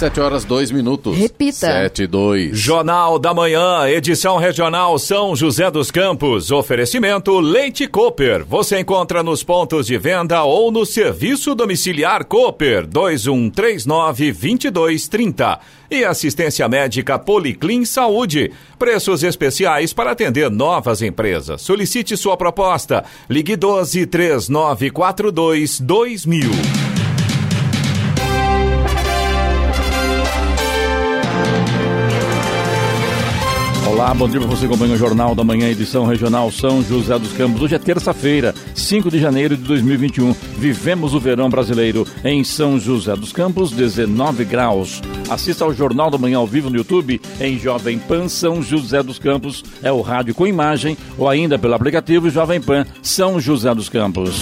7 horas 2 minutos. Repita. 7 e 2. Jornal da Manhã, edição regional São José dos Campos. Oferecimento Leite Cooper. Você encontra nos pontos de venda ou no serviço domiciliar Cooper 2139 2230. E assistência médica Policlin Saúde. Preços especiais para atender novas empresas. Solicite sua proposta. Ligue 12 3942 2000. Olá, bom dia para você acompanha o Jornal da Manhã, edição regional São José dos Campos. Hoje é terça-feira, 5 de janeiro de 2021. Vivemos o verão brasileiro em São José dos Campos, 19 graus. Assista ao Jornal da Manhã ao vivo no YouTube em Jovem Pan São José dos Campos. É o rádio com imagem ou ainda pelo aplicativo Jovem Pan São José dos Campos.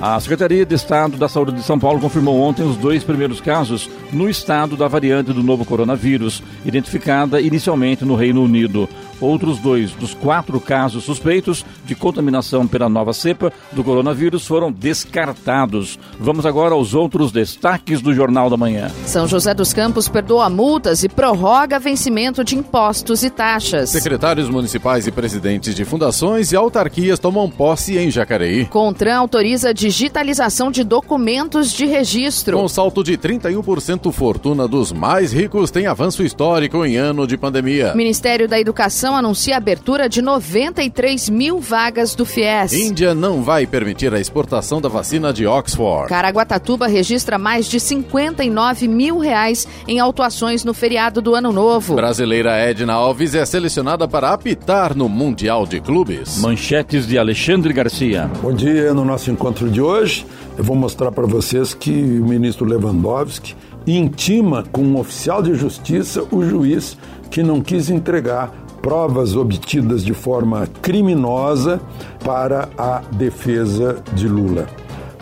A Secretaria de Estado da Saúde de São Paulo confirmou ontem os dois primeiros casos no estado da variante do novo coronavírus, identificada inicialmente no Reino Unido. Outros dois dos quatro casos suspeitos de contaminação pela nova cepa do coronavírus foram descartados. Vamos agora aos outros destaques do Jornal da Manhã. São José dos Campos perdoa multas e prorroga vencimento de impostos e taxas. Secretários municipais e presidentes de fundações e autarquias tomam posse em Jacareí. Contran autoriza digitalização de documentos de registro. Com salto de 31%, fortuna dos mais ricos tem avanço histórico em ano de pandemia. Ministério da Educação anuncia a abertura de 93 mil vagas do FIES. Índia não vai permitir a exportação da vacina de Oxford. Caraguatatuba registra mais de 59 mil reais em autuações no feriado do Ano Novo. Brasileira Edna Alves é selecionada para apitar no Mundial de Clubes. Manchetes de Alexandre Garcia. Bom dia, no nosso encontro de hoje eu vou mostrar para vocês que o ministro Lewandowski intima com um oficial de justiça o juiz que não quis entregar provas obtidas de forma criminosa para a defesa de Lula.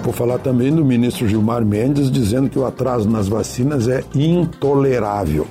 Vou falar também do ministro Gilmar Mendes dizendo que o atraso nas vacinas é intolerável.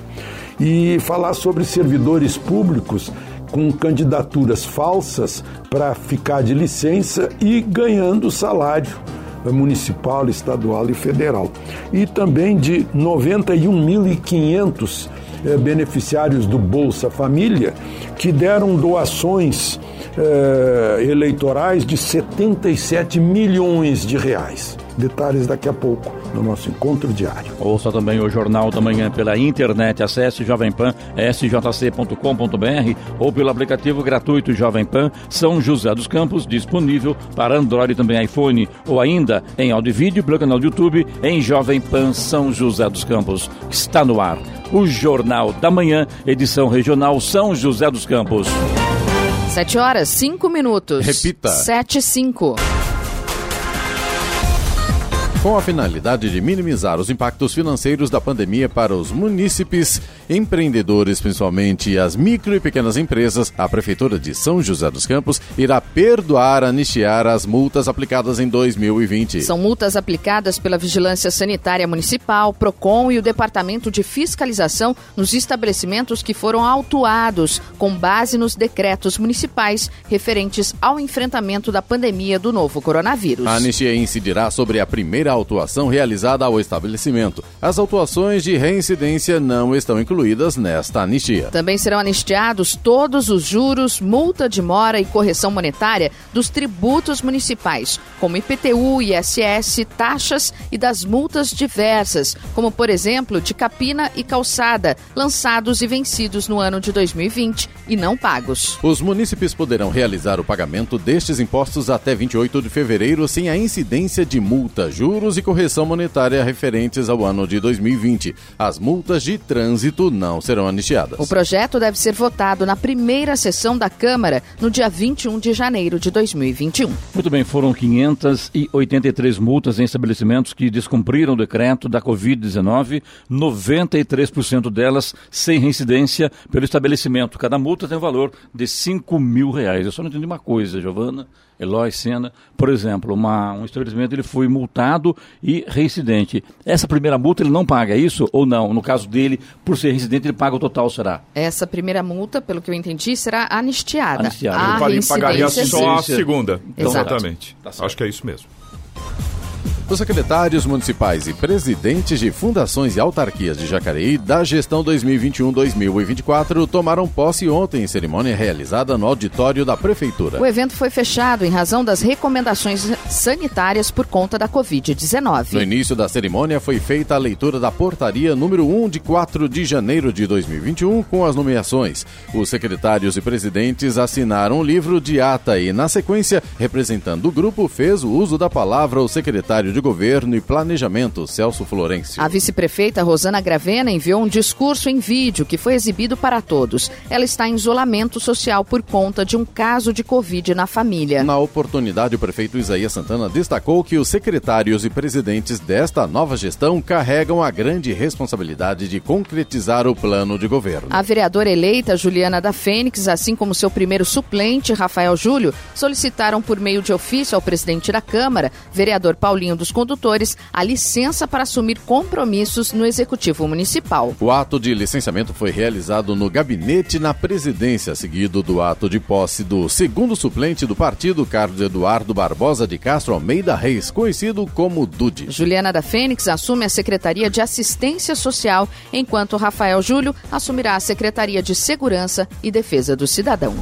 E falar sobre servidores públicos com candidaturas falsas para ficar de licença e ganhando salário municipal, estadual e federal. E também de 91.500 eh, beneficiários do Bolsa Família que deram doações eh, eleitorais de 77 milhões de reais. Detalhes daqui a pouco no nosso encontro diário. Ouça também o Jornal da Manhã pela internet. Acesse Jovem Pan sjc.com.br ou pelo aplicativo gratuito Jovem Pan São José dos Campos, disponível para Android e também iPhone, ou ainda em áudio e vídeo pelo canal do YouTube em Jovem Pan São José dos Campos. Está no ar o Jornal da Manhã, edição regional São José dos Campos. 7 horas, 5 minutos. Repita. 7 e 5. Com a finalidade de minimizar os impactos financeiros da pandemia para os munícipes, empreendedores, principalmente as micro e pequenas empresas, a Prefeitura de São José dos Campos irá perdoar, anistiar as multas aplicadas em 2020. São multas aplicadas pela Vigilância Sanitária Municipal, PROCON e o Departamento de Fiscalização nos estabelecimentos que foram autuados com base nos decretos municipais referentes ao enfrentamento da pandemia do novo coronavírus. A anistia incidirá sobre a primeira autuação realizada ao estabelecimento. As autuações de reincidência não estão incluídas nesta anistia. Também serão anistiados todos os juros, multa de mora e correção monetária dos tributos municipais, como IPTU, ISS, taxas e das multas diversas, como por exemplo de capina e calçada, lançados e vencidos no ano de 2020 e não pagos. Os munícipes poderão realizar o pagamento destes impostos até 28 de fevereiro sem a incidência de multa, juros e correção monetária referentes ao ano de 2020. As multas de trânsito não serão anistiadas. O projeto deve ser votado na primeira sessão da Câmara no dia 21 de janeiro de 2021. Muito bem, foram 383 multas em estabelecimentos que descumpriram o decreto da Covid-19, 93% delas sem reincidência pelo estabelecimento. Cada multa tem um valor de 5 mil reais. Eu só não entendi uma coisa, Giovana. Eloy Sena, por exemplo, uma, um estabelecimento ele foi multado e reincidente. Essa primeira multa ele não paga é isso ou não? No caso dele, por ser reincidente, ele paga o total, será? Essa primeira multa, pelo que eu entendi, será anistiada. anistiada. ele pagaria só a segunda. Então, Exatamente. Tá Acho que é isso mesmo. Os secretários municipais e presidentes de fundações e autarquias de Jacareí da gestão 2021-2024 tomaram posse ontem em cerimônia realizada no auditório da Prefeitura. O evento foi fechado em razão das recomendações sanitárias por conta da Covid-19. No início da cerimônia foi feita a leitura da portaria número 1 de 4 de janeiro de 2021 com as nomeações. Os secretários e presidentes assinaram o livro de ata e, na sequência, representando o grupo, fez o uso da palavra o secretário de Governo e Planejamento, Celso Florencio. A vice-prefeita Rosana Gravena enviou um discurso em vídeo que foi exibido para todos. Ela está em isolamento social por conta de um caso de Covid na família. Na oportunidade, o prefeito Isaías Santana destacou que os secretários e presidentes desta nova gestão carregam a grande responsabilidade de concretizar o plano de governo. A vereadora eleita Juliana da Fênix, assim como seu primeiro suplente, Rafael Júlio, solicitaram por meio de ofício ao presidente da Câmara, vereador Paulinho dos condutores a licença para assumir compromissos no Executivo Municipal. O ato de licenciamento foi realizado no gabinete na presidência, seguido do ato de posse do segundo suplente do partido, Carlos Eduardo Barbosa de Castro Almeida Reis, conhecido como Dude. Juliana da Fênix assume a Secretaria de Assistência Social, enquanto Rafael Júlio assumirá a Secretaria de Segurança e Defesa do Cidadão.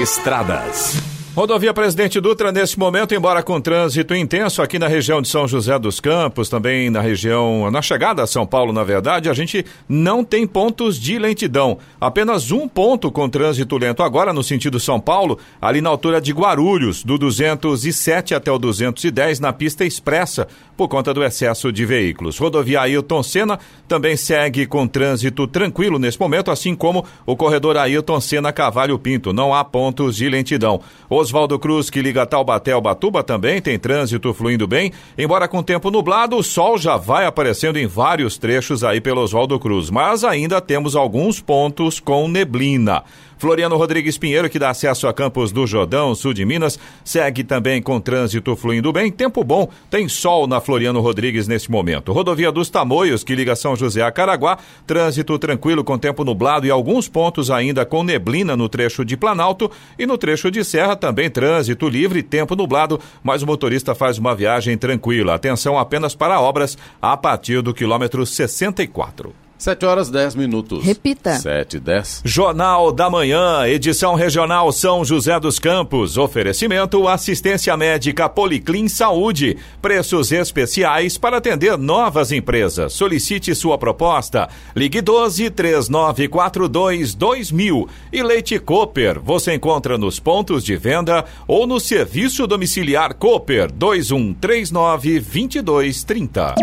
Estradas. Rodovia Presidente Dutra, nesse momento, embora com trânsito intenso aqui na região de São José dos Campos, também na região, na chegada a São Paulo, na verdade, a gente não tem pontos de lentidão. Apenas um ponto com trânsito lento agora no sentido São Paulo, ali na altura de Guarulhos, do 207 até o 210, na pista expressa, por conta do excesso de veículos. Rodovia Ailton Senna também segue com trânsito tranquilo nesse momento, assim como o corredor Ailton Senna Cavalho Pinto. Não há pontos de lentidão. Oswaldo Cruz, que liga Taubaté ao Batuba, também tem trânsito fluindo bem. Embora com tempo nublado, o sol já vai aparecendo em vários trechos aí pelo Oswaldo Cruz. Mas ainda temos alguns pontos com neblina. Floriano Rodrigues Pinheiro, que dá acesso a Campos do Jordão, sul de Minas, segue também com trânsito fluindo bem. Tempo bom, tem sol na Floriano Rodrigues neste momento. Rodovia dos Tamoios, que liga São José a Caraguá, trânsito tranquilo com tempo nublado e alguns pontos ainda com neblina no trecho de Planalto e no trecho de Serra também trânsito livre, tempo nublado, mas o motorista faz uma viagem tranquila. Atenção apenas para obras a partir do quilômetro 64. 7 horas 10 minutos. Repita. 7 e 10. Jornal da Manhã, edição regional São José dos Campos. Oferecimento assistência médica Policlin Saúde. Preços especiais para atender novas empresas. Solicite sua proposta. Ligue 12 3942 2000. E Leite Cooper. Você encontra nos pontos de venda ou no serviço domiciliar Cooper 2139 2230.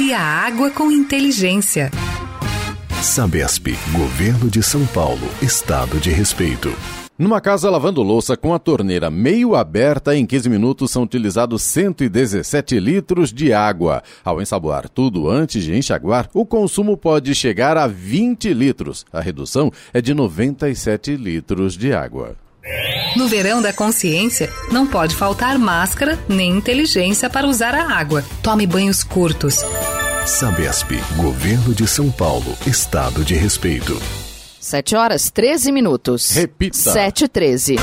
Use a água com inteligência. Sabesp, Governo de São Paulo, Estado de Respeito. Numa casa lavando louça com a torneira meio aberta, em 15 minutos são utilizados 117 litros de água. Ao ensaboar tudo antes de enxaguar, o consumo pode chegar a 20 litros. A redução é de 97 litros de água. No verão da consciência, não pode faltar máscara nem inteligência para usar a água. Tome banhos curtos. Sabesp, Governo de São Paulo, Estado de Respeito. 7 horas 13 minutos. Repita. 7 e 13.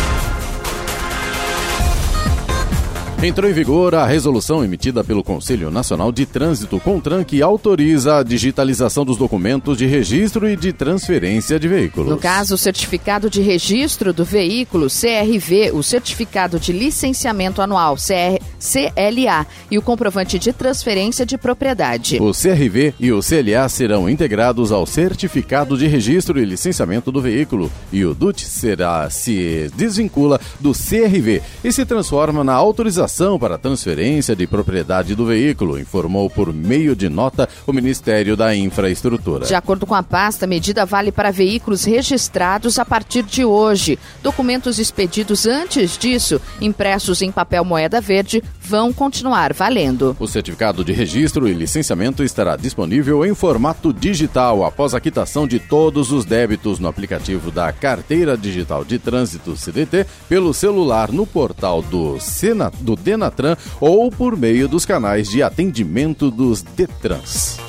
Entrou em vigor a resolução emitida pelo Conselho Nacional de Trânsito CONTRAN que autoriza a digitalização dos documentos de registro e de transferência de veículos. No caso, o certificado de registro do veículo, CRV, o certificado de licenciamento anual, CR, CLA, e o comprovante de transferência de propriedade. O CRV e o CLA serão integrados ao certificado de registro e licenciamento do veículo e o DUT será se desvincula do CRV e se transforma na autorização autorização para transferência de propriedade do veículo, informou por meio de nota o Ministério da Infraestrutura. De acordo com a pasta, a medida vale para veículos registrados a partir de hoje. Documentos expedidos antes disso, impressos em papel moeda verde, vão continuar valendo. O certificado de registro e licenciamento estará disponível em formato digital após a quitação de todos os débitos no aplicativo da Carteira Digital de Trânsito CDT pelo celular no portal do, Sena, do Denatran ou por meio dos canais de atendimento dos Detrans.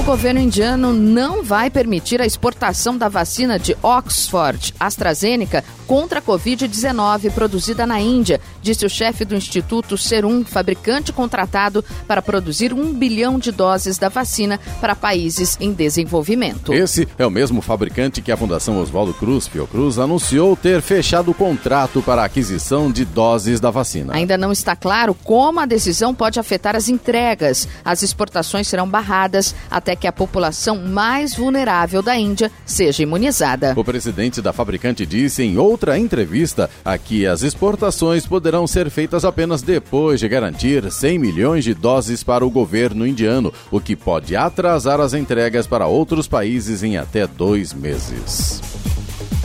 O governo indiano não vai permitir a exportação da vacina de Oxford AstraZeneca contra a Covid-19 produzida na Índia, disse o chefe do Instituto Serum, fabricante contratado para produzir um bilhão de doses da vacina para países em desenvolvimento. Esse é o mesmo fabricante que a Fundação Oswaldo Cruz, Fiocruz, anunciou ter fechado o contrato para a aquisição de doses da vacina. Ainda não está claro como a decisão pode afetar as entregas. As exportações serão barradas até até que a população mais vulnerável da Índia seja imunizada. O presidente da fabricante disse em outra entrevista que as exportações poderão ser feitas apenas depois de garantir 100 milhões de doses para o governo indiano, o que pode atrasar as entregas para outros países em até dois meses.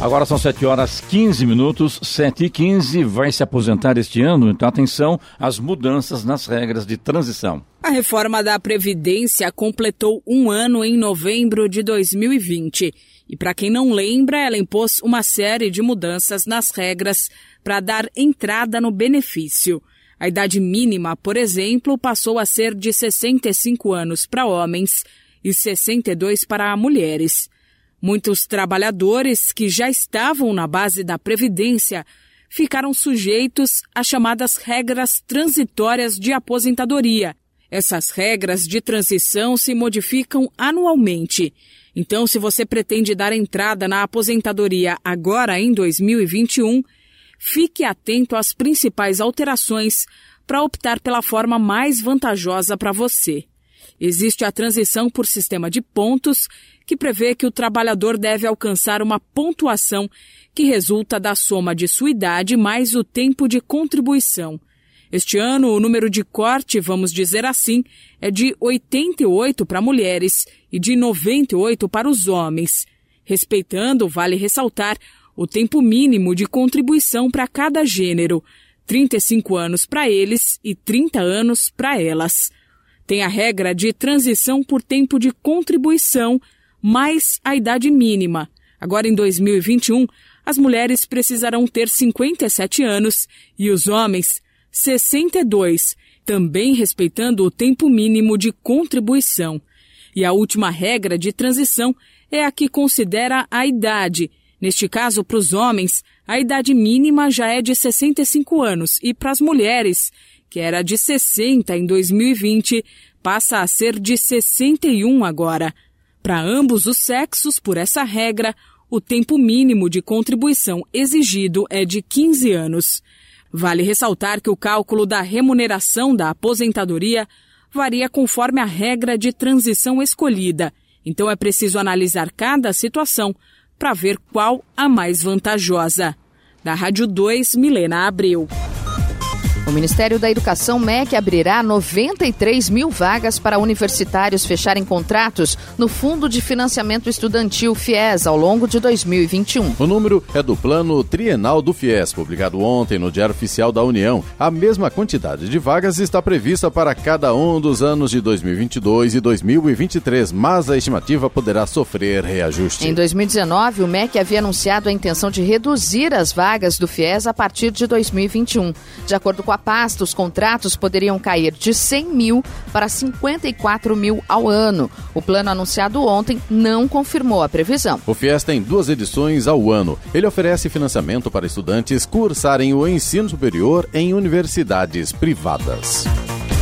Agora são 7 horas 15 minutos, 7 e 15 vai se aposentar este ano, então atenção às mudanças nas regras de transição. A reforma da Previdência completou um ano em novembro de 2020. E para quem não lembra, ela impôs uma série de mudanças nas regras para dar entrada no benefício. A idade mínima, por exemplo, passou a ser de 65 anos para homens e 62 para mulheres. Muitos trabalhadores que já estavam na base da Previdência ficaram sujeitos às chamadas regras transitórias de aposentadoria. Essas regras de transição se modificam anualmente. Então, se você pretende dar entrada na aposentadoria agora em 2021, fique atento às principais alterações para optar pela forma mais vantajosa para você. Existe a transição por sistema de pontos que prevê que o trabalhador deve alcançar uma pontuação que resulta da soma de sua idade mais o tempo de contribuição. Este ano, o número de corte, vamos dizer assim, é de 88 para mulheres e de 98 para os homens. Respeitando, vale ressaltar, o tempo mínimo de contribuição para cada gênero, 35 anos para eles e 30 anos para elas. Tem a regra de transição por tempo de contribuição mais a idade mínima. Agora, em 2021, as mulheres precisarão ter 57 anos e os homens 62, também respeitando o tempo mínimo de contribuição. E a última regra de transição é a que considera a idade. Neste caso, para os homens, a idade mínima já é de 65 anos e para as mulheres, que era de 60 em 2020, passa a ser de 61 agora. Para ambos os sexos, por essa regra, o tempo mínimo de contribuição exigido é de 15 anos. Vale ressaltar que o cálculo da remuneração da aposentadoria varia conforme a regra de transição escolhida, então é preciso analisar cada situação para ver qual a mais vantajosa. Da Rádio 2, Milena Abreu. O Ministério da Educação, MEC, abrirá 93 mil vagas para universitários fecharem contratos no Fundo de Financiamento Estudantil FIES ao longo de 2021. O número é do Plano Trienal do FIES, publicado ontem no Diário Oficial da União. A mesma quantidade de vagas está prevista para cada um dos anos de 2022 e 2023, mas a estimativa poderá sofrer reajuste. Em 2019, o MEC havia anunciado a intenção de reduzir as vagas do FIES a partir de 2021. De acordo com a pasta, os contratos poderiam cair de 100 mil para 54 mil ao ano. O plano anunciado ontem não confirmou a previsão. O FIES tem duas edições ao ano. Ele oferece financiamento para estudantes cursarem o ensino superior em universidades privadas.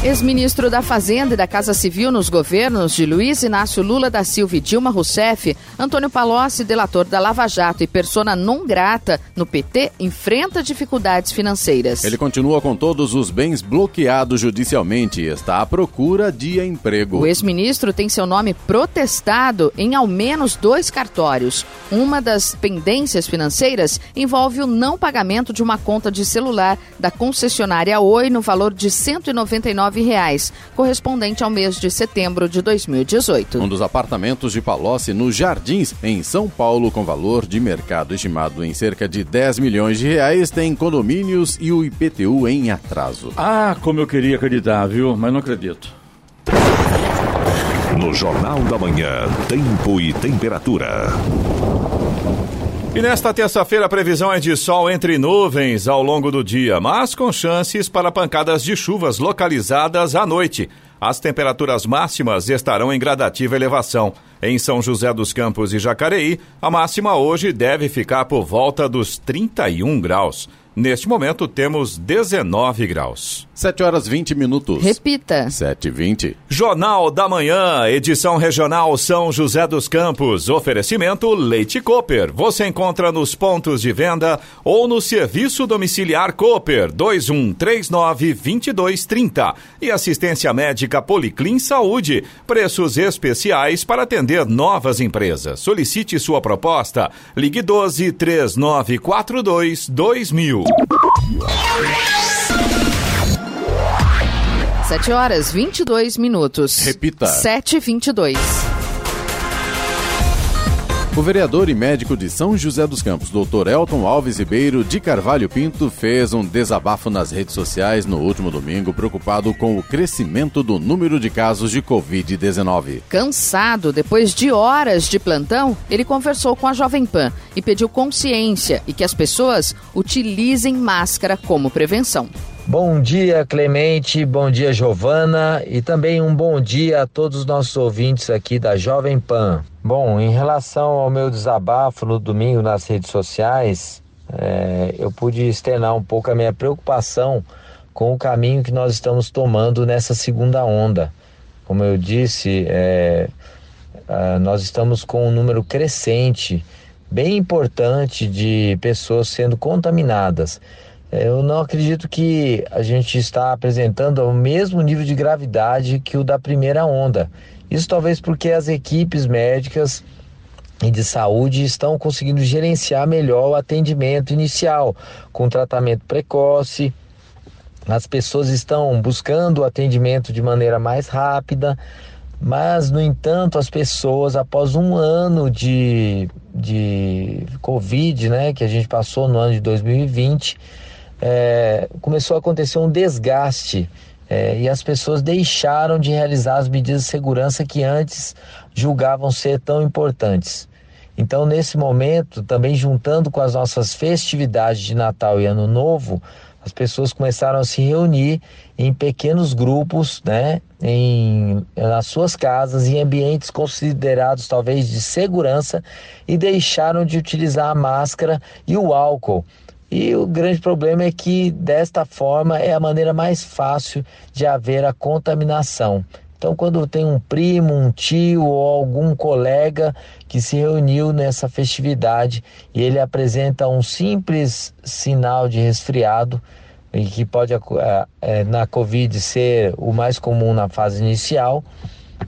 Ex-ministro da Fazenda e da Casa Civil nos governos de Luiz Inácio Lula da Silva e Dilma Rousseff, Antônio Palocci, delator da Lava Jato e persona non grata no PT, enfrenta dificuldades financeiras. Ele continua com todos os bens bloqueados judicialmente e está à procura de emprego. O ex-ministro tem seu nome protestado em ao menos dois cartórios. Uma das pendências financeiras envolve o não pagamento de uma conta de celular da concessionária Oi no valor de 199 reais, correspondente ao mês de setembro de 2018. Um dos apartamentos de Palocci nos Jardins, em São Paulo, com valor de mercado estimado em cerca de 10 milhões de reais, tem condomínios e o IPTU em atraso. Ah, como eu queria acreditar, viu? Mas não acredito. No Jornal da Manhã, Tempo e Temperatura. E nesta terça-feira a previsão é de sol entre nuvens ao longo do dia, mas com chances para pancadas de chuvas localizadas à noite. As temperaturas máximas estarão em gradativa elevação. Em São José dos Campos e Jacareí, a máxima hoje deve ficar por volta dos 31 graus. Neste momento temos 19 graus. 7 horas 20 minutos. Repita. 7 e 20. Jornal da Manhã, edição regional São José dos Campos. Oferecimento Leite Cooper. Você encontra nos pontos de venda ou no serviço domiciliar Cooper 2139 2230. E assistência médica Policlin Saúde. Preços especiais para atender novas empresas. Solicite sua proposta. Ligue 12 3942 2000. 7 horas 22 minutos. Repita. 7 e 22. O vereador e médico de São José dos Campos, Dr. Elton Alves Ribeiro de Carvalho Pinto, fez um desabafo nas redes sociais no último domingo, preocupado com o crescimento do número de casos de Covid-19. Cansado, depois de horas de plantão, ele conversou com a Jovem Pan e pediu consciência e que as pessoas utilizem máscara como prevenção. Bom dia, Clemente. Bom dia, Giovana. E também um bom dia a todos os nossos ouvintes aqui da Jovem Pan. Bom, em relação ao meu desabafo no domingo nas redes sociais, é, eu pude externar um pouco a minha preocupação com o caminho que nós estamos tomando nessa segunda onda. Como eu disse, é, nós estamos com um número crescente, bem importante, de pessoas sendo contaminadas. Eu não acredito que a gente está apresentando o mesmo nível de gravidade que o da primeira onda. Isso talvez porque as equipes médicas e de saúde estão conseguindo gerenciar melhor o atendimento inicial, com tratamento precoce. As pessoas estão buscando o atendimento de maneira mais rápida, mas, no entanto, as pessoas, após um ano de, de Covid, né, que a gente passou no ano de 2020, é, começou a acontecer um desgaste é, e as pessoas deixaram de realizar as medidas de segurança que antes julgavam ser tão importantes. Então, nesse momento, também juntando com as nossas festividades de Natal e Ano Novo, as pessoas começaram a se reunir em pequenos grupos, né, em, nas suas casas, em ambientes considerados talvez de segurança e deixaram de utilizar a máscara e o álcool. E o grande problema é que desta forma é a maneira mais fácil de haver a contaminação. Então, quando tem um primo, um tio ou algum colega que se reuniu nessa festividade e ele apresenta um simples sinal de resfriado, e que pode é, na Covid ser o mais comum na fase inicial,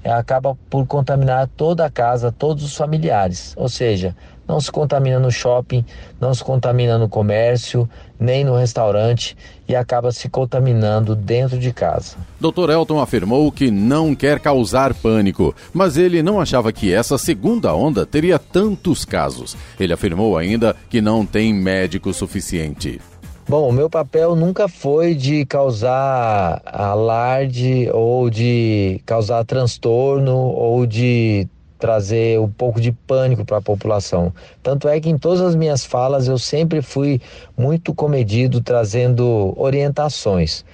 é, acaba por contaminar toda a casa, todos os familiares. Ou seja, não se contamina no shopping, não se contamina no comércio, nem no restaurante e acaba se contaminando dentro de casa. Dr. Elton afirmou que não quer causar pânico, mas ele não achava que essa segunda onda teria tantos casos. Ele afirmou ainda que não tem médico suficiente. Bom, o meu papel nunca foi de causar alarde ou de causar transtorno ou de trazer um pouco de pânico para a população. Tanto é que em todas as minhas falas eu sempre fui muito comedido, trazendo orientações.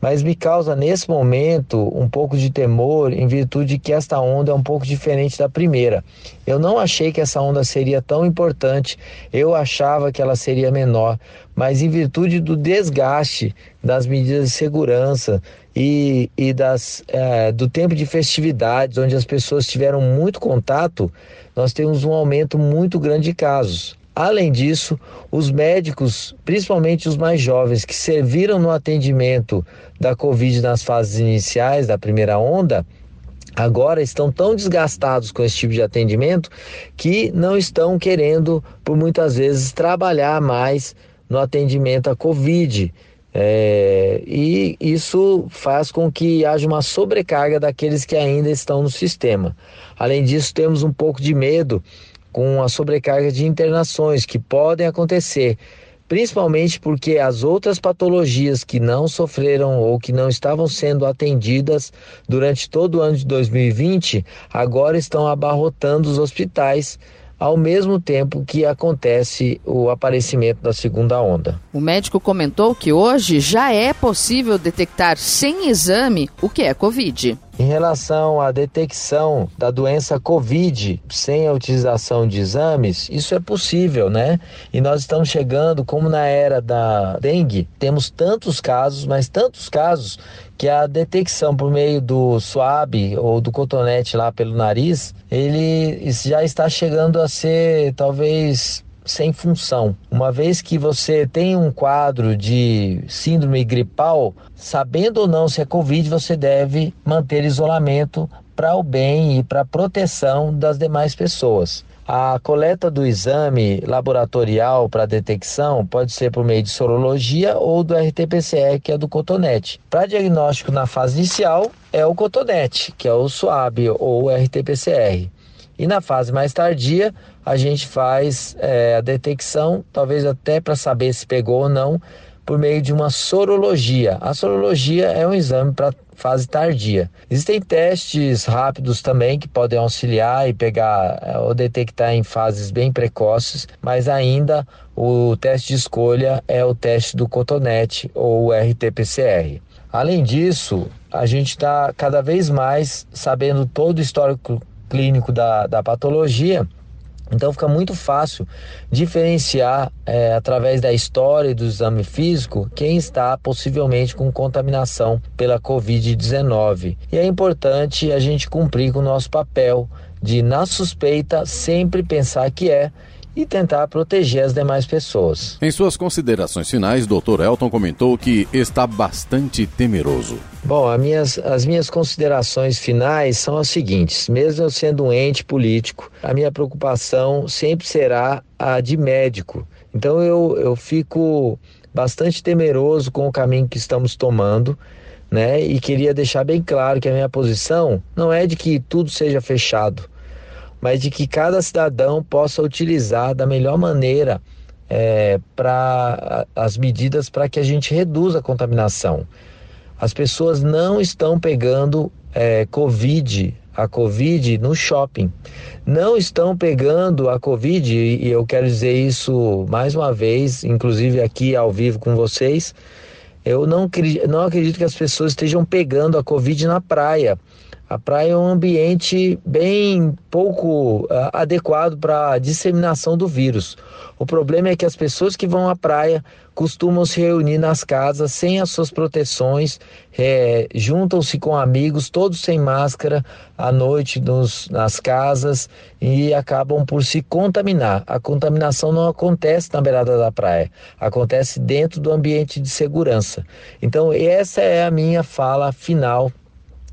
Mas me causa nesse momento um pouco de temor em virtude de que esta onda é um pouco diferente da primeira. Eu não achei que essa onda seria tão importante, eu achava que ela seria menor, mas em virtude do desgaste das medidas de segurança e, e das, é, do tempo de festividades, onde as pessoas tiveram muito contato, nós temos um aumento muito grande de casos. Além disso, os médicos, principalmente os mais jovens, que serviram no atendimento da Covid nas fases iniciais da primeira onda, agora estão tão desgastados com esse tipo de atendimento que não estão querendo, por muitas vezes, trabalhar mais no atendimento à Covid. É, e isso faz com que haja uma sobrecarga daqueles que ainda estão no sistema. Além disso, temos um pouco de medo com a sobrecarga de internações que podem acontecer, principalmente porque as outras patologias que não sofreram ou que não estavam sendo atendidas durante todo o ano de 2020 agora estão abarrotando os hospitais ao mesmo tempo que acontece o aparecimento da segunda onda. O médico comentou que hoje já é possível detectar sem exame o que é Covid. Em relação à detecção da doença Covid sem a utilização de exames, isso é possível, né? E nós estamos chegando, como na era da dengue, temos tantos casos, mas tantos casos, que a detecção por meio do suave ou do cotonete lá pelo nariz, ele já está chegando a ser talvez sem função. Uma vez que você tem um quadro de síndrome gripal, sabendo ou não se é Covid, você deve manter isolamento para o bem e para a proteção das demais pessoas. A coleta do exame laboratorial para detecção pode ser por meio de sorologia ou do RT-PCR, que é do cotonete. Para diagnóstico na fase inicial, é o cotonete, que é o SWAB ou RT-PCR. E na fase mais tardia, a gente faz é, a detecção, talvez até para saber se pegou ou não, por meio de uma sorologia. A sorologia é um exame para fase tardia. Existem testes rápidos também que podem auxiliar e pegar é, ou detectar em fases bem precoces, mas ainda o teste de escolha é o teste do cotonete ou o RT-PCR. Além disso, a gente está cada vez mais sabendo todo o histórico clínico da, da patologia. Então fica muito fácil diferenciar é, através da história e do exame físico quem está possivelmente com contaminação pela Covid-19. E é importante a gente cumprir com o nosso papel de, na suspeita, sempre pensar que é e tentar proteger as demais pessoas. Em suas considerações finais, Dr. Elton comentou que está bastante temeroso. Bom, as minhas, as minhas considerações finais são as seguintes: mesmo eu sendo um ente político, a minha preocupação sempre será a de médico. Então eu, eu fico bastante temeroso com o caminho que estamos tomando. Né? E queria deixar bem claro que a minha posição não é de que tudo seja fechado mas de que cada cidadão possa utilizar da melhor maneira é, para as medidas para que a gente reduza a contaminação. As pessoas não estão pegando é, Covid, a Covid no shopping. Não estão pegando a Covid, e eu quero dizer isso mais uma vez, inclusive aqui ao vivo com vocês. Eu não, não acredito que as pessoas estejam pegando a Covid na praia. A praia é um ambiente bem pouco uh, adequado para a disseminação do vírus. O problema é que as pessoas que vão à praia costumam se reunir nas casas sem as suas proteções, é, juntam-se com amigos, todos sem máscara, à noite nos, nas casas e acabam por se contaminar. A contaminação não acontece na beirada da praia, acontece dentro do ambiente de segurança. Então, essa é a minha fala final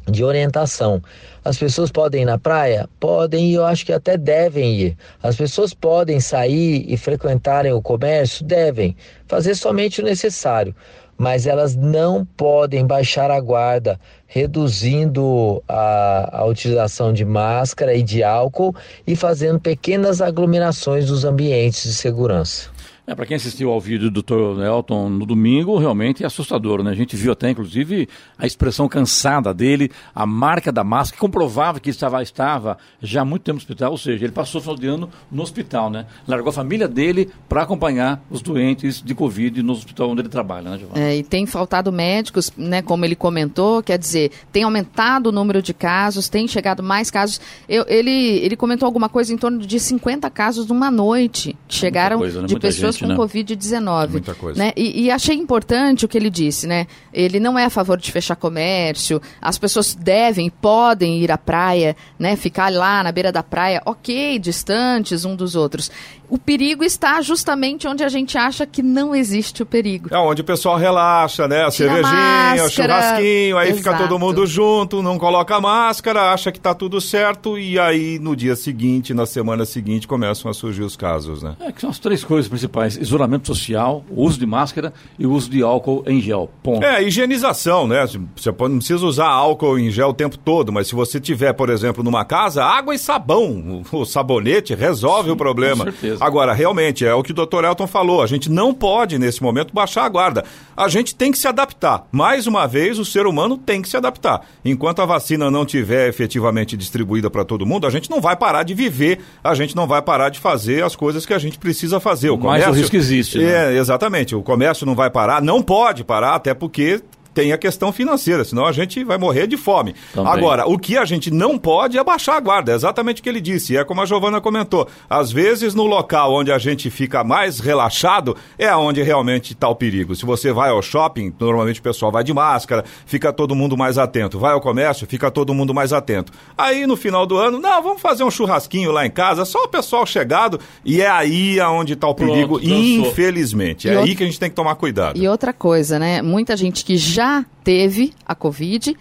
de orientação. As pessoas podem ir na praia? Podem e eu acho que até devem ir. As pessoas podem sair e frequentarem o comércio? Devem. Fazer somente o necessário. Mas elas não podem baixar a guarda, reduzindo a, a utilização de máscara e de álcool e fazendo pequenas aglomerações dos ambientes de segurança. É, para quem assistiu ao vídeo do Dr. Elton no domingo, realmente é assustador, né? A gente viu até, inclusive, a expressão cansada dele, a marca da máscara, que comprovava que estava, estava já há muito tempo no hospital, ou seja, ele passou o final de ano no hospital, né? Largou a família dele para acompanhar os doentes de Covid no hospital onde ele trabalha, né, Giovanna? É, e tem faltado médicos, né, como ele comentou, quer dizer, tem aumentado o número de casos, tem chegado mais casos. Eu, ele, ele comentou alguma coisa em torno de 50 casos numa noite. Chegaram coisa, né? de Muita pessoas pessoas com né? Covid-19. Muita coisa. Né? E, e achei importante o que ele disse, né? Ele não é a favor de fechar comércio, as pessoas devem, podem ir à praia, né? Ficar lá na beira da praia, ok, distantes um dos outros. O perigo está justamente onde a gente acha que não existe o perigo. É onde o pessoal relaxa, né? A Tira cervejinha, o churrasquinho, aí fica Exato. todo mundo junto, não coloca máscara, acha que tá tudo certo, e aí no dia seguinte, na semana seguinte, começam a surgir os casos, né? É que são as três coisas principais: isolamento social, uso de máscara e uso de álcool em gel. Ponto. É, higienização, né? Você não precisa usar álcool em gel o tempo todo, mas se você tiver, por exemplo, numa casa, água e sabão, o sabonete resolve o problema. com certeza. Agora, realmente, é o que o Dr. Elton falou, a gente não pode, nesse momento, baixar a guarda. A gente tem que se adaptar. Mais uma vez, o ser humano tem que se adaptar. Enquanto a vacina não tiver efetivamente distribuída para todo mundo, a gente não vai parar de viver, a gente não vai parar de fazer as coisas que a gente precisa fazer. O Mas o comércio, risco existe, né? É, exatamente. O comércio não vai parar, não pode parar, até porque tem a questão financeira, senão a gente vai morrer de fome. Também. Agora, o que a gente não pode é baixar a guarda, é exatamente o que ele disse. E é como a Giovana comentou. Às vezes, no local onde a gente fica mais relaxado, é onde realmente está o perigo. Se você vai ao shopping, normalmente o pessoal vai de máscara, fica todo mundo mais atento. Vai ao comércio, fica todo mundo mais atento. Aí, no final do ano, não, vamos fazer um churrasquinho lá em casa, só o pessoal chegado, e é aí aonde está o Pronto, perigo, dançou. infelizmente. E É aí que a gente tem que tomar cuidado. E outra coisa, né? Muita gente que já teve a Covid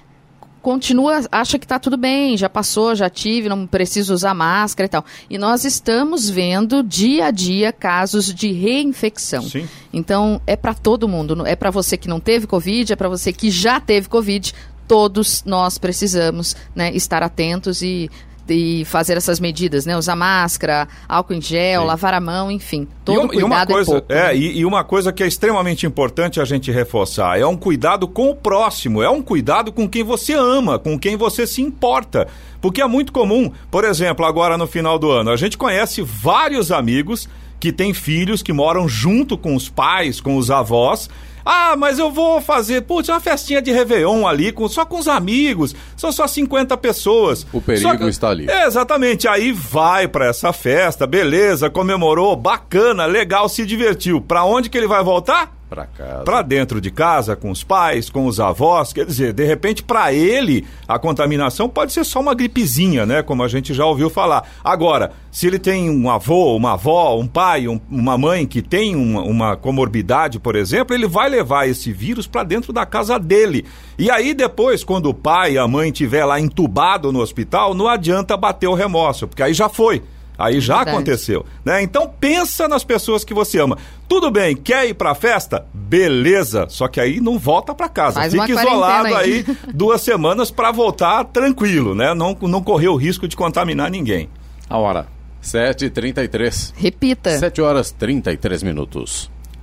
continua, acha que está tudo bem, já passou, já tive, não preciso usar máscara e tal. E nós estamos vendo dia a dia casos de reinfecção. Sim. Então, é para todo mundo, é para você que não teve Covid, é para você que já teve Covid. Todos nós precisamos né, estar atentos e, e fazer essas medidas, né? Usar máscara, álcool em gel, Sim. lavar a mão, enfim. Todo e, um- e cuidado uma coisa, é pouco. né? e, e uma coisa que é extremamente importante a gente reforçar, é um cuidado com o próximo, é um cuidado com quem você ama, com quem você se importa. Porque é muito comum, por exemplo, agora no final do ano, a gente conhece vários amigos que têm filhos que moram junto com os pais, com os avós. Ah, mas eu vou fazer, putz, uma festinha de Réveillon ali, com, só com os amigos, são só 50 pessoas. O perigo que- está ali. Exatamente. Aí vai pra essa festa, beleza, comemorou, bacana, legal, se divertiu. Pra onde que ele vai voltar? Pra casa. Pra dentro de casa, com os pais, com os avós. Quer dizer, de repente, pra ele, a contaminação pode ser só uma gripezinha, né? Como a gente já ouviu falar. Agora, se ele tem um avô, uma avó, um pai, um- uma mãe que tem uma, uma comorbidade, por exemplo, ele vai levar esse vírus pra dentro da casa dele. E aí, depois, quando o pai e a mãe estiver lá entubado no hospital, não adianta bater o remorso, porque aí já foi. Aí já Verdade. aconteceu, né? Então pensa nas pessoas que você ama. Tudo bem, quer ir pra festa? Beleza, só que aí não volta pra casa. Faz Fica isolado aí aí. duas semanas pra voltar tranquilo, né? Não, não correr o risco de contaminar ninguém. A hora. 7h33. Repita. 7 horas 33 minutos.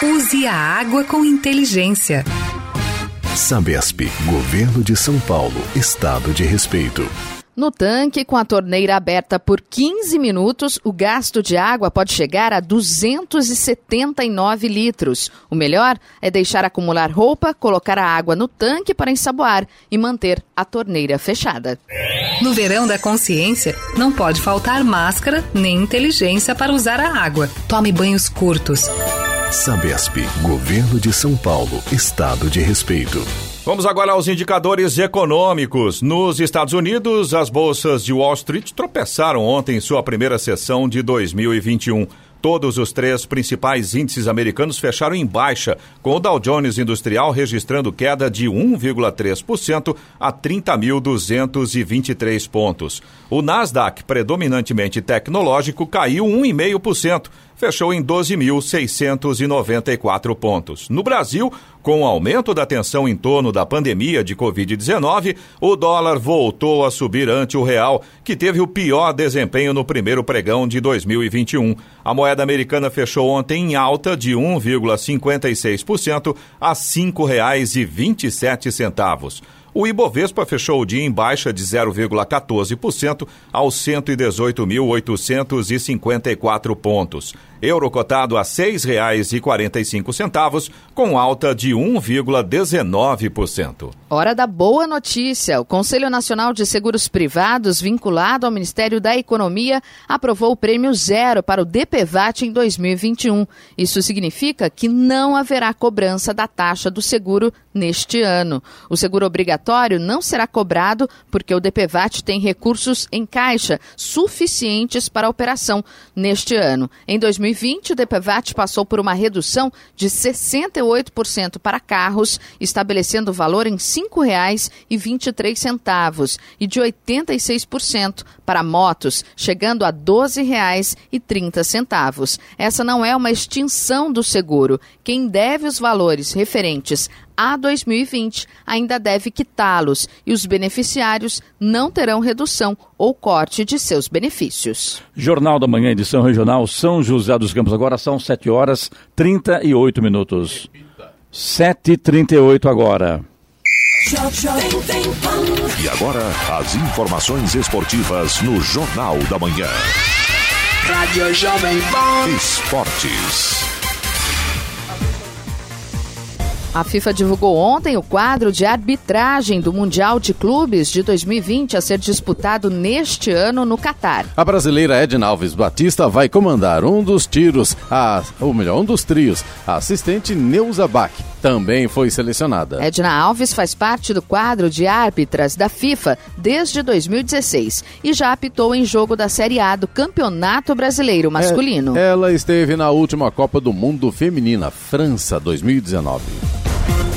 Use a água com inteligência. Sabesp, Governo de São Paulo, Estado de Respeito. No tanque, com a torneira aberta por 15 minutos, o gasto de água pode chegar a 279 litros. O melhor é deixar acumular roupa, colocar a água no tanque para ensaboar e manter a torneira fechada. No verão da consciência, não pode faltar máscara nem inteligência para usar a água. Tome banhos curtos. Sabesp, Governo de São Paulo, Estado de Respeito. Vamos agora aos indicadores econômicos. Nos Estados Unidos, as bolsas de Wall Street tropeçaram ontem em sua primeira sessão de 2021. Todos os três principais índices americanos fecharam em baixa, com o Dow Jones Industrial registrando queda de 1,3% a 30.223 pontos. O Nasdaq, predominantemente tecnológico, caiu 1,5%, fechou em 12.694 pontos. No Brasil, com o aumento da tensão em torno da pandemia de Covid-19, o dólar voltou a subir ante o real, que teve o pior desempenho no primeiro pregão de 2021. A moeda americana fechou ontem em alta de 1,56% a R$ 5,27. O Ibovespa fechou o dia em baixa de 0,14% aos 118.854 pontos. Euro cotado a R$ 6,45, com alta de 1,19%. Hora da boa notícia. O Conselho Nacional de Seguros Privados, vinculado ao Ministério da Economia, aprovou o prêmio zero para o DPVAT em 2021. Isso significa que não haverá cobrança da taxa do seguro neste ano. O seguro obrigatório não será cobrado porque o DPVAT tem recursos em caixa suficientes para a operação neste ano. Em 2021, 2020, o DPVAT passou por uma redução de 68% para carros, estabelecendo o valor em R$ 5,23 e de 86% para motos, chegando a R$ 12,30. Essa não é uma extinção do seguro. Quem deve os valores referentes a 2020 ainda deve quitá-los e os beneficiários não terão redução ou corte de seus benefícios. Jornal da Manhã, edição regional São José dos Campos. Agora são 7 horas 38 minutos. 7h38 agora. E agora, as informações esportivas no Jornal da Manhã. Rádio Jovem Pan. Esportes. A FIFA divulgou ontem o quadro de arbitragem do Mundial de Clubes de 2020 a ser disputado neste ano no Catar. A brasileira Edna Alves Batista vai comandar um dos tiros, a, ou melhor, um dos trios. A assistente Neuza Bach também foi selecionada. Edna Alves faz parte do quadro de árbitras da FIFA desde 2016 e já apitou em jogo da Série A do Campeonato Brasileiro Masculino. É, ela esteve na última Copa do Mundo Feminina, França 2019. Bye.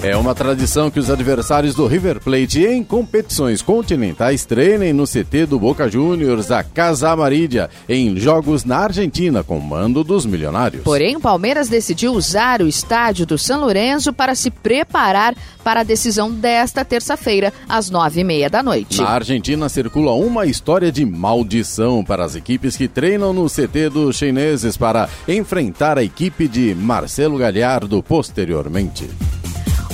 É uma tradição que os adversários do River Plate em competições continentais treinem no CT do Boca Juniors da Casa Amarília em jogos na Argentina com mando dos milionários. Porém, o Palmeiras decidiu usar o estádio do São Lourenço para se preparar para a decisão desta terça-feira, às nove e meia da noite. Na Argentina circula uma história de maldição para as equipes que treinam no CT dos chineses para enfrentar a equipe de Marcelo Galhardo posteriormente.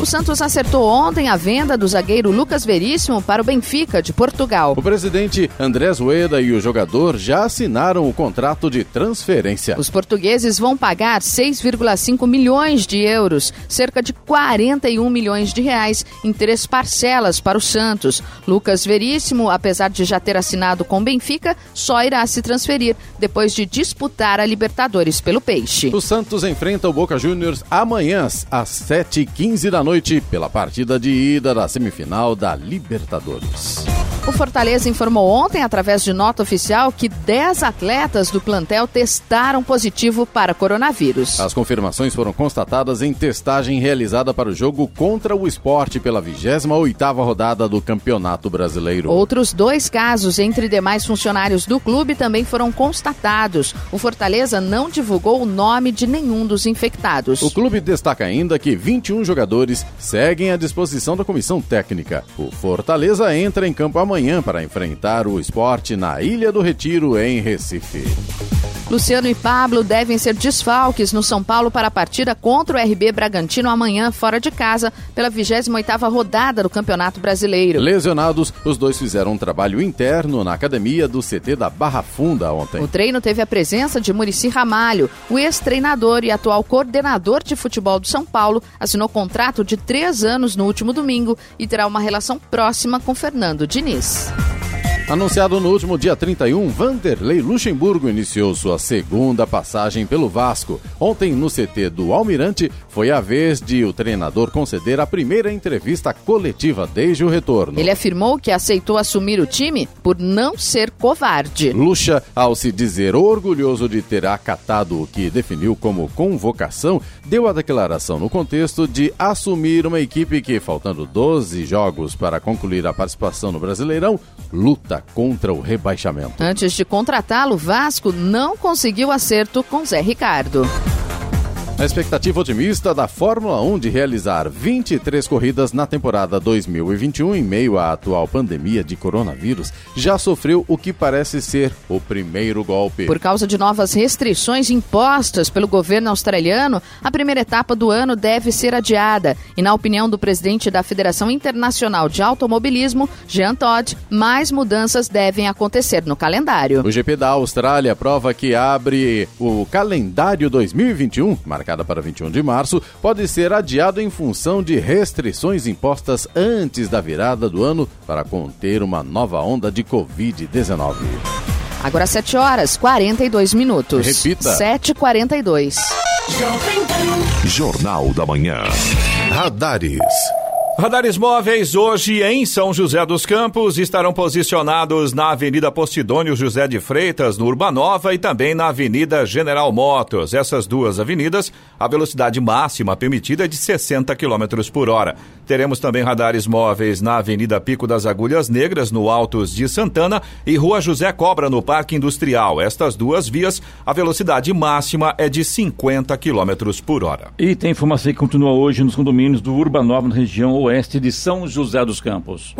O Santos acertou ontem a venda do zagueiro Lucas Veríssimo para o Benfica, de Portugal. O presidente Andrés Rueda e o jogador já assinaram o contrato de transferência. Os portugueses vão pagar 6,5 milhões de euros, cerca de 41 milhões de reais, em três parcelas para o Santos. Lucas Veríssimo, apesar de já ter assinado com o Benfica, só irá se transferir depois de disputar a Libertadores pelo Peixe. O Santos enfrenta o Boca Juniors amanhã, às 7h15 da noite pela partida de ida da semifinal da Libertadores. O Fortaleza informou ontem, através de nota oficial, que 10 atletas do plantel testaram positivo para coronavírus. As confirmações foram constatadas em testagem realizada para o jogo contra o esporte pela 28ª rodada do Campeonato Brasileiro. Outros dois casos entre demais funcionários do clube também foram constatados. O Fortaleza não divulgou o nome de nenhum dos infectados. O clube destaca ainda que 21 jogadores seguem à disposição da comissão técnica. O Fortaleza entra em campo amanhã para enfrentar o esporte na Ilha do Retiro, em Recife. Luciano e Pablo devem ser desfalques no São Paulo para a partida contra o RB Bragantino amanhã, fora de casa, pela 28ª rodada do Campeonato Brasileiro. Lesionados, os dois fizeram um trabalho interno na academia do CT da Barra Funda ontem. O treino teve a presença de Murici Ramalho, o ex-treinador e atual coordenador de futebol do São Paulo, assinou contrato de três anos no último domingo e terá uma relação próxima com Fernando Diniz. Anunciado no último dia 31, Vanderlei Luxemburgo iniciou sua segunda passagem pelo Vasco. Ontem, no CT do Almirante, foi a vez de o treinador conceder a primeira entrevista coletiva desde o retorno. Ele afirmou que aceitou assumir o time por não ser covarde. Luxa, ao se dizer orgulhoso de ter acatado o que definiu como convocação, deu a declaração no contexto de assumir uma equipe que, faltando 12 jogos para concluir a participação no Brasileirão, luta contra o rebaixamento. Antes de contratá-lo, Vasco não conseguiu acerto com Zé Ricardo. A expectativa otimista da Fórmula 1 de realizar 23 corridas na temporada 2021 em meio à atual pandemia de coronavírus já sofreu o que parece ser o primeiro golpe. Por causa de novas restrições impostas pelo governo australiano, a primeira etapa do ano deve ser adiada. E, na opinião do presidente da Federação Internacional de Automobilismo, Jean Todt, mais mudanças devem acontecer no calendário. O GP da Austrália prova que abre o calendário 2021, marcada para 21 de março, pode ser adiado em função de restrições impostas antes da virada do ano para conter uma nova onda de Covid-19. Agora 7 horas 42 minutos. Repita. 7h42. Jornal da Manhã. Radares. Radares móveis hoje em São José dos Campos estarão posicionados na Avenida Postidônio José de Freitas, no Urbanova e também na Avenida General Motors. Essas duas avenidas, a velocidade máxima permitida é de 60 km por hora. Teremos também radares móveis na Avenida Pico das Agulhas Negras, no Altos de Santana, e Rua José Cobra, no Parque Industrial. Estas duas vias, a velocidade máxima é de 50 km por hora. E tem informação que continua hoje nos condomínios do Urbanova, na região oeste de São José dos Campos.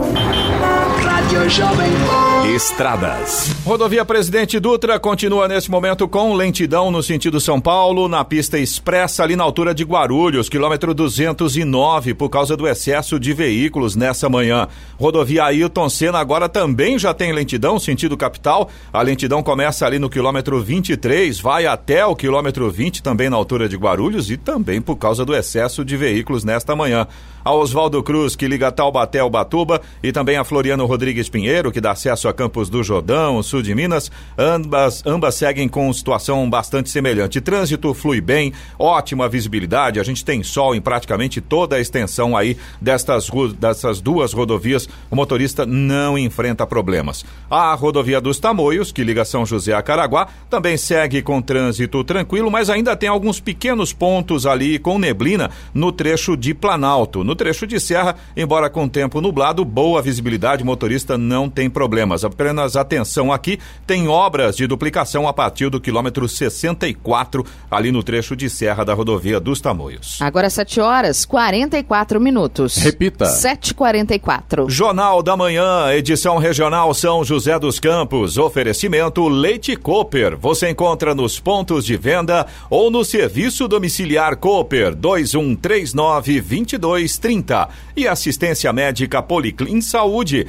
Rádio Jovem Pan. Estradas. Rodovia Presidente Dutra continua nesse momento com lentidão no sentido São Paulo, na pista expressa ali na altura de Guarulhos, quilômetro 209, por causa do excesso de veículos nessa manhã. Rodovia Ailton Senna agora também já tem lentidão, sentido capital. A lentidão começa ali no quilômetro 23, vai até o quilômetro 20, também na altura de Guarulhos, e também por causa do excesso de veículos nesta manhã. A Oswaldo Cruz, que liga Taubaté ao Batuba, e também a Floriano Rodrigues Pinheiro, que dá acesso a Campos do Jordão, sul de Minas, ambas, ambas seguem com situação bastante semelhante. Trânsito flui bem, ótima visibilidade, a gente tem sol em praticamente toda a extensão aí destas, dessas duas rodovias, o motorista não enfrenta problemas. A rodovia dos Tamoios, que liga São José a Caraguá, também segue com trânsito tranquilo, mas ainda tem alguns pequenos pontos ali com neblina no trecho de Planalto. No trecho de Serra, embora com tempo nublado, boa visibilidade, o não tem problemas. Apenas atenção aqui, tem obras de duplicação a partir do quilômetro 64, ali no trecho de Serra da rodovia dos Tamoios. Agora 7 horas 44 minutos. Repita. 7h44. Jornal da Manhã, edição regional São José dos Campos. Oferecimento Leite Cooper. Você encontra nos pontos de venda ou no serviço domiciliar Cooper 2139-2230. E assistência médica Policlin Saúde.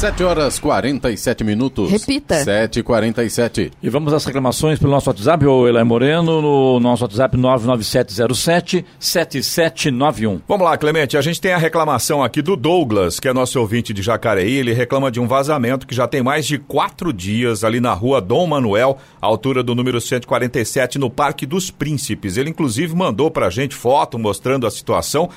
7 horas 47 minutos. Repita. 7h47. E vamos às reclamações pelo nosso WhatsApp, ô Elay Moreno, no nosso WhatsApp 99707-7791. Vamos lá, Clemente. A gente tem a reclamação aqui do Douglas, que é nosso ouvinte de Jacareí. Ele reclama de um vazamento que já tem mais de quatro dias ali na rua Dom Manuel, à altura do número 147, no Parque dos Príncipes. Ele, inclusive, mandou pra gente foto mostrando a situação.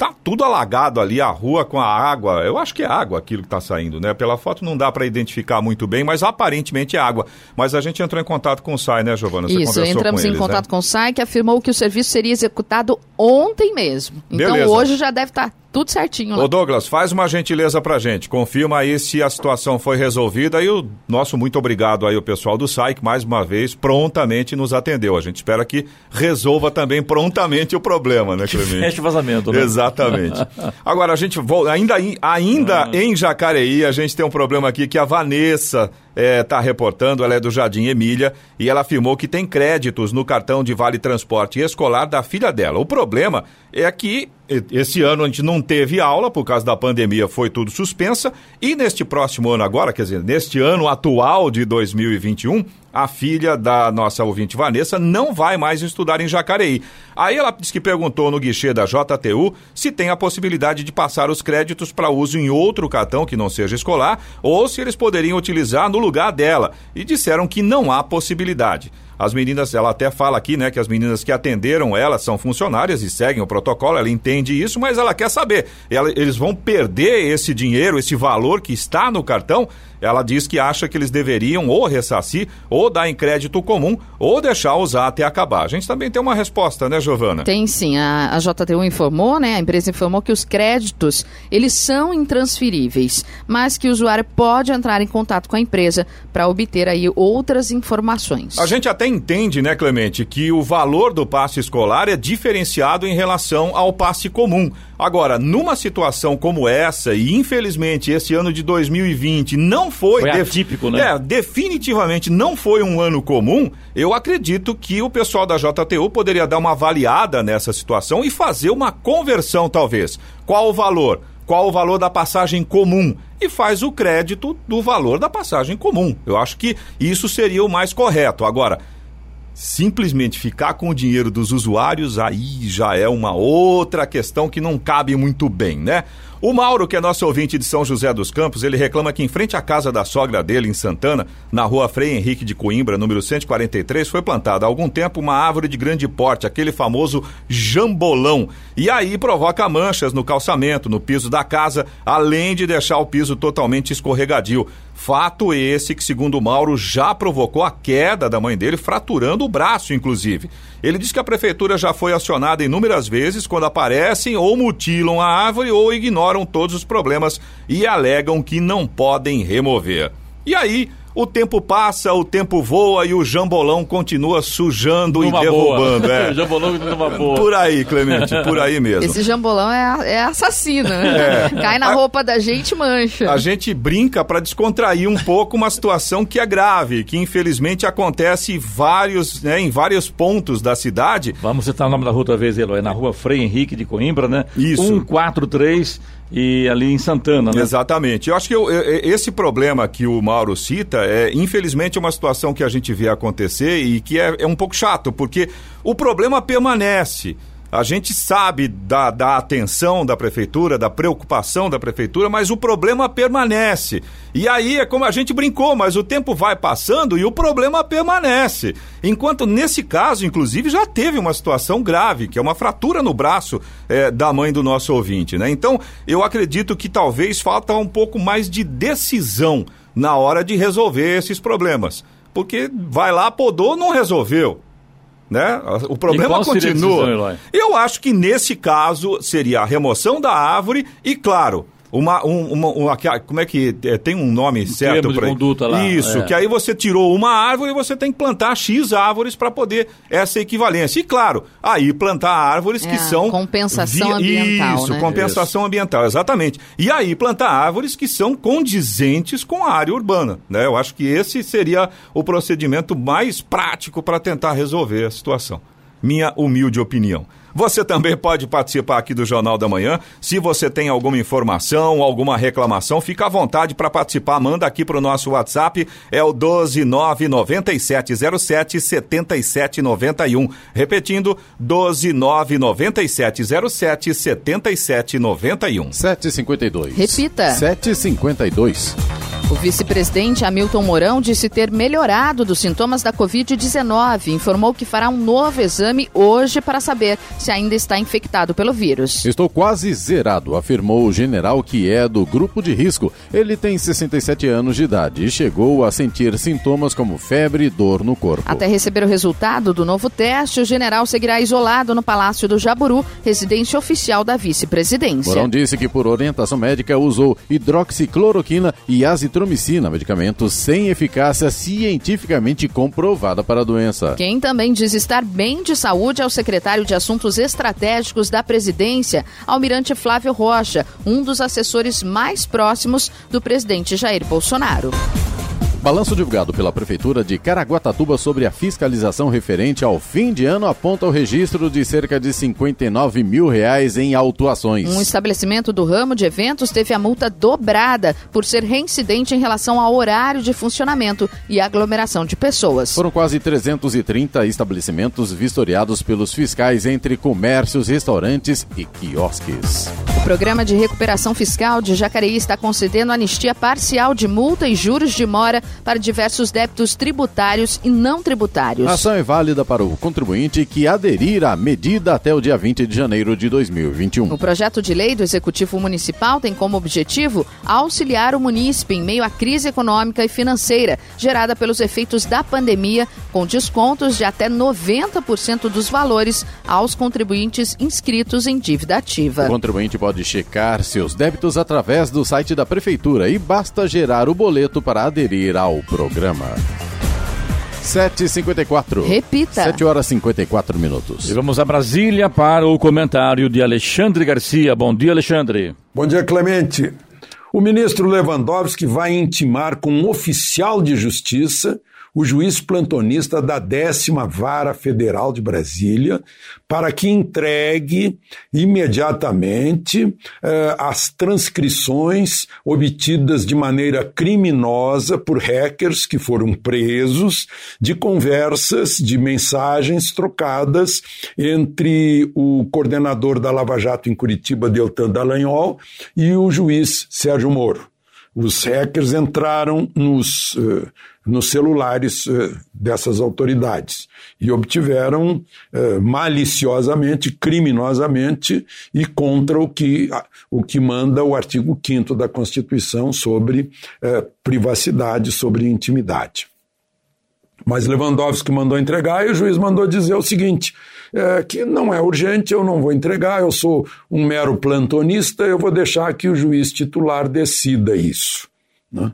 Tá tudo alagado ali, a rua com a água. Eu acho que é água aquilo que tá saindo, né? Pela foto não dá para identificar muito bem, mas aparentemente é água. Mas a gente entrou em contato com o SAI, né, Giovana? Você Isso, entramos em eles, contato né? com o SAI, que afirmou que o serviço seria executado ontem mesmo. Então Beleza. hoje já deve estar tudo certinho lá. Ô Douglas, faz uma gentileza pra gente. Confirma aí se a situação foi resolvida e o nosso muito obrigado aí ao pessoal do SAI, que mais uma vez prontamente nos atendeu. A gente espera que resolva também prontamente o problema, né, Clemente? Fecha o vazamento, né? Exatamente. Agora, a gente volta. Ainda, ainda em Jacareí, a gente tem um problema aqui que a Vanessa está reportando. Ela é do Jardim Emília e ela afirmou que tem créditos no cartão de Vale Transporte Escolar da filha dela. O problema é que esse ano a gente não teve aula por causa da pandemia, foi tudo suspensa. E neste próximo ano agora, quer dizer, neste ano atual de 2021, a filha da nossa ouvinte Vanessa não vai mais estudar em Jacareí. Aí ela disse que perguntou no guichê da JTU se tem a possibilidade de passar os créditos para uso em outro cartão que não seja escolar ou se eles poderiam utilizar no lugar dela. E disseram que não há possibilidade. As meninas, ela até fala aqui, né, que as meninas que atenderam ela são funcionárias e seguem o protocolo, ela entende isso, mas ela quer saber, ela- eles vão perder esse dinheiro, esse valor que está no cartão? Ela diz que acha que eles deveriam ou ressarcir, ou dar em crédito comum, ou deixar usar até acabar. A gente também tem uma resposta, né, Giovana? Tem sim. A, a JTU informou, né? A empresa informou que os créditos, eles são intransferíveis, mas que o usuário pode entrar em contato com a empresa para obter aí outras informações. A gente até entende, né, Clemente, que o valor do passe escolar é diferenciado em relação ao passe comum. Agora, numa situação como essa, e infelizmente esse ano de 2020 não foi. Foi atípico, né? É, definitivamente não foi um ano comum. Eu acredito que o pessoal da JTU poderia dar uma avaliada nessa situação e fazer uma conversão, talvez. Qual o valor? Qual o valor da passagem comum? E faz o crédito do valor da passagem comum. Eu acho que isso seria o mais correto. Agora simplesmente ficar com o dinheiro dos usuários, aí já é uma outra questão que não cabe muito bem, né? O Mauro, que é nosso ouvinte de São José dos Campos, ele reclama que em frente à casa da sogra dele, em Santana, na rua Frei Henrique de Coimbra, número 143, foi plantada há algum tempo uma árvore de grande porte, aquele famoso jambolão. E aí provoca manchas no calçamento, no piso da casa, além de deixar o piso totalmente escorregadio. Fato esse que, segundo Mauro, já provocou a queda da mãe dele, fraturando o braço, inclusive. Ele diz que a prefeitura já foi acionada inúmeras vezes quando aparecem ou mutilam a árvore ou ignoram todos os problemas e alegam que não podem remover. E aí, o tempo passa, o tempo voa e o jambolão continua sujando Numa e derrubando. boa. É. o jambolão numa boa. Por aí, Clemente, por aí mesmo. Esse jambolão é, é assassino, né? Cai na A- roupa da gente e mancha. A gente brinca para descontrair um pouco uma situação que é grave, que infelizmente acontece em vários, né, em vários pontos da cidade. Vamos citar o nome da rua outra vez, Eloy. É na rua Frei Henrique de Coimbra, né? Isso. 143 e ali em Santana, né? Exatamente. Eu acho que eu- esse problema que o Mauro cita é, infelizmente, uma situação que a gente vê acontecer e que é, é um pouco chato, porque o problema permanece. A gente sabe da, da atenção da prefeitura, da preocupação da prefeitura, mas o problema permanece. E aí é como a gente brincou, mas o tempo vai passando e o problema permanece. Enquanto nesse caso, inclusive, já teve uma situação grave, que é uma fratura no braço eh, da mãe do nosso ouvinte, né? Então, eu acredito que talvez falta um pouco mais de decisão na hora de resolver esses problemas. Porque vai lá, podou, não resolveu. Né? O problema continua. decisão? Eu acho que nesse caso seria a remoção da árvore e, claro, uma, um, uma, uma- que- como é que é, tem um nome certo termo de para conduta lá, Isso, é. que aí você tirou uma árvore e você tem que plantar X árvores para poder essa equivalência. E claro, aí plantar árvores É, que são compensação ambiental, Isso, né? compensação ambiental, exatamente. E aí plantar árvores que são condizentes com a área urbana, né? Eu acho que esse seria o procedimento mais prático para tentar resolver a situação. Minha humilde opinião. Você também pode participar aqui do Jornal da Manhã. Se você tem alguma informação, alguma reclamação, fica à vontade para participar. Manda aqui para o nosso WhatsApp. É o 1299707 7791. Repetindo, 1299707 7791. 752. Repita. 752. O vice-presidente Hamilton Mourão disse ter melhorado dos sintomas da Covid-19. Informou que fará um novo exame hoje para saber se ainda está infectado pelo vírus. Estou quase zerado, afirmou o general que é do grupo de risco. Ele tem 67 anos de idade e chegou a sentir sintomas como febre e dor no corpo. Até receber o resultado do novo teste, o general seguirá isolado no Palácio do Jaburu, residência oficial da vice-presidência. Mourão disse que por orientação médica usou hidroxicloroquina e azitromicina, medicamentos sem eficácia cientificamente comprovada para a doença. Quem também diz estar bem de saúde é o secretário de Assuntos Estratégicos da Presidência, Almirante Flávio Rocha, um dos assessores mais próximos do presidente Jair Bolsonaro. Balanço divulgado pela Prefeitura de Caraguatatuba sobre a fiscalização referente ao fim de ano aponta o registro de cerca de 59 mil reais em autuações. Um estabelecimento do ramo de eventos teve a multa dobrada por ser reincidente em relação ao horário de funcionamento e aglomeração de pessoas. Foram quase 330 estabelecimentos vistoriados pelos fiscais entre comércios, restaurantes e quiosques. O Programa de Recuperação Fiscal de Jacareí está concedendo anistia parcial de multa e juros de mora para diversos débitos tributários e não tributários. A ação é válida para o contribuinte que aderir à medida até o dia 20 de janeiro de 2021. O projeto de lei do Executivo Municipal tem como objetivo auxiliar o munícipe em meio à crise econômica e financeira gerada pelos efeitos da pandemia, com descontos de até 90% dos valores aos contribuintes inscritos em dívida ativa. O contribuinte pode checar seus débitos através do site da Prefeitura e basta gerar o boleto para aderir ao programa. 7h54. Repita. 7 horas e 54 minutos. E vamos a Brasília para o comentário de Alexandre Garcia. Bom dia, Alexandre. Bom dia, Clemente. O ministro Lewandowski vai intimar com um oficial de justiça o juiz plantonista da décima vara federal de Brasília para que entregue imediatamente eh, as transcrições obtidas de maneira criminosa por hackers que foram presos de conversas, de mensagens trocadas entre o coordenador da Lava Jato em Curitiba, Deltan Dallagnol, e o juiz Sérgio Moro. Os hackers entraram nos, uh, nos celulares uh, dessas autoridades e obtiveram uh, maliciosamente, criminosamente e contra o que, o que manda o artigo 5 da Constituição sobre privacidade, sobre intimidade. Mas Lewandowski mandou entregar e o juiz mandou dizer o seguinte: é, que não é urgente, eu não vou entregar, eu sou um mero plantonista, eu vou deixar que o juiz titular decida isso. Né?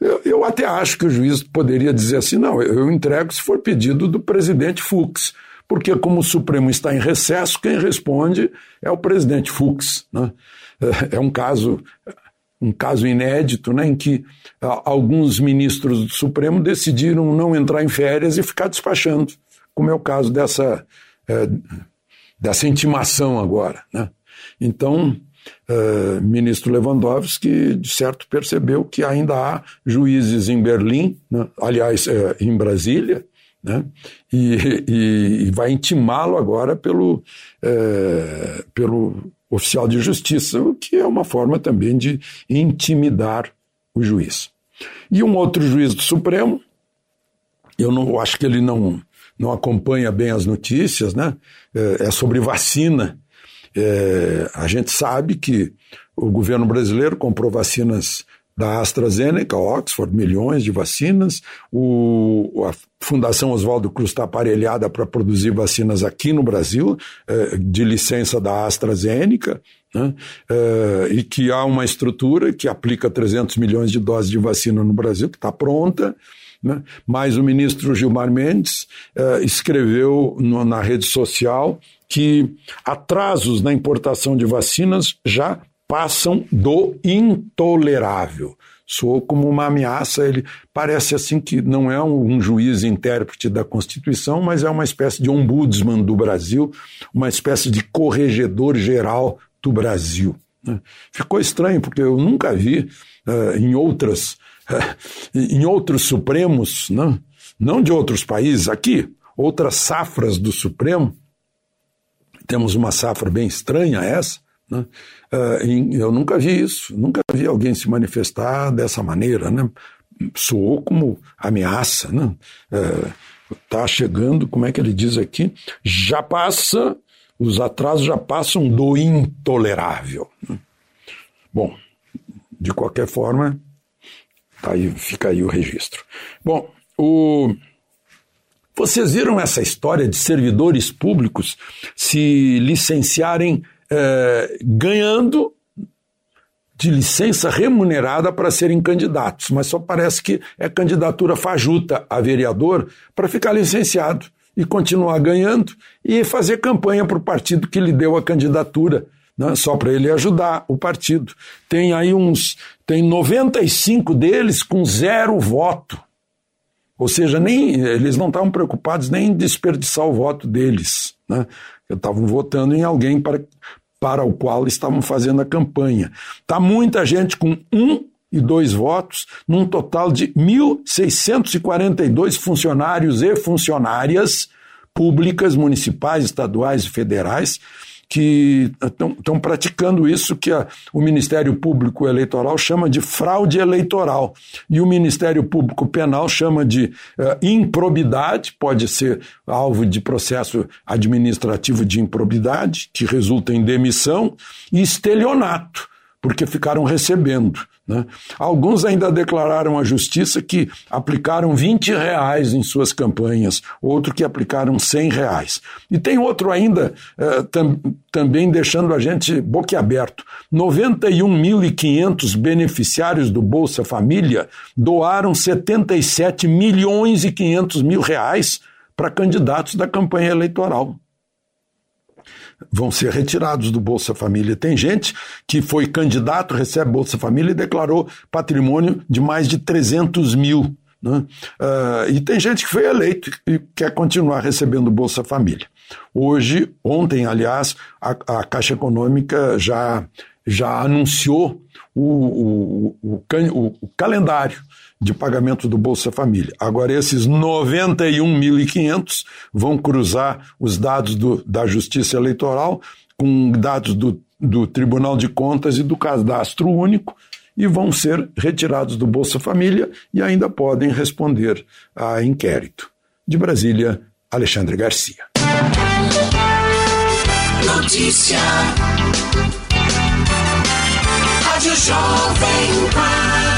Eu, eu, até acho que o juiz poderia dizer assim: não, eu entrego se for pedido do presidente Fux, porque, como o Supremo está em recesso, quem responde é o presidente Fux. Né? É, é um caso um caso inédito, né, em que alguns ministros do Supremo decidiram não entrar em férias e ficar despachando, como é o caso dessa, é, dessa intimação agora. Né? Então, é, ministro Lewandowski, de certo, percebeu que ainda há juízes em Berlim, né, aliás, é, em Brasília, né, e, e, e vai intimá-lo agora pelo, é, pelo oficial de justiça, o que é uma forma também de intimidar o juiz. E um outro juiz do Supremo, eu não acho que ele não, não acompanha bem as notícias, né? É sobre vacina. É, a gente sabe que o governo brasileiro comprou vacinas da AstraZeneca, Oxford, milhões de vacinas. O, a Fundação Oswaldo Cruz está aparelhada para produzir vacinas aqui no Brasil, eh, de licença da AstraZeneca, né? eh, e que há uma estrutura que aplica 300 milhões de doses de vacina no Brasil, que está pronta. Né? Mas o ministro Gilmar Mendes eh, escreveu no, na rede social que atrasos na importação de vacinas já passam do intolerável. Soou como uma ameaça, ele parece assim que não é um, juiz intérprete da Constituição, mas é uma espécie de ombudsman do Brasil, uma espécie de corregedor geral do Brasil. Né? Ficou estranho, porque eu nunca vi uh, em outras uh, em outros Supremos, não, não de outros países, aqui, outras safras do Supremo, temos uma safra bem estranha essa, né? Uh, eu nunca vi isso, nunca vi alguém se manifestar dessa maneira, né? Soou como ameaça, né? Uh, tá chegando, como é que ele diz aqui? Já passa, os atrasos já passam do intolerável. Né? Bom, de qualquer forma, tá aí, fica aí o registro. Bom, o... Vocês viram essa história de servidores públicos se licenciarem é, ganhando de licença remunerada para serem candidatos, mas só parece que é candidatura fajuta a vereador para ficar licenciado e continuar ganhando e fazer campanha para o partido que lhe deu a candidatura, né, só para ele ajudar o partido. Tem aí uns, tem 95 deles com zero voto. Ou seja, nem eles não estavam preocupados nem em desperdiçar o voto deles. Né? Estavam votando em alguém para, para o qual estavam fazendo a campanha. Está muita gente com um e dois votos, num total de 1.642 funcionários e funcionárias públicas, municipais, estaduais e federais, que estão praticando isso que a, o Ministério Público Eleitoral chama de fraude eleitoral. E o Ministério Público Penal chama de uh, improbidade, pode ser alvo de processo administrativo de improbidade, que resulta em demissão, e estelionato, porque ficaram recebendo. Né? Alguns ainda declararam à justiça que aplicaram 20 reais em suas campanhas, outro que aplicaram 100 reais. E tem outro ainda eh, tam, também deixando a gente boquiaberto. 91.500 beneficiários do Bolsa Família doaram 77 milhões e 500 mil reais para candidatos da campanha eleitoral vão ser retirados do Bolsa Família. Tem gente que foi candidato, recebe Bolsa Família e declarou patrimônio de mais de 300 mil. Né? Uh, e tem gente que foi eleito e quer continuar recebendo Bolsa Família. Hoje, ontem, aliás, a, a Caixa Econômica já, já anunciou o, o, o, o calendário de pagamento do Bolsa Família. Agora, esses 91.500 vão cruzar os dados do, da Justiça Eleitoral com dados do, do Tribunal de Contas e do Cadastro Único e vão ser retirados do Bolsa Família e ainda podem responder a inquérito. De Brasília, Alexandre Garcia. Notícia. Rádio Jovem Pan.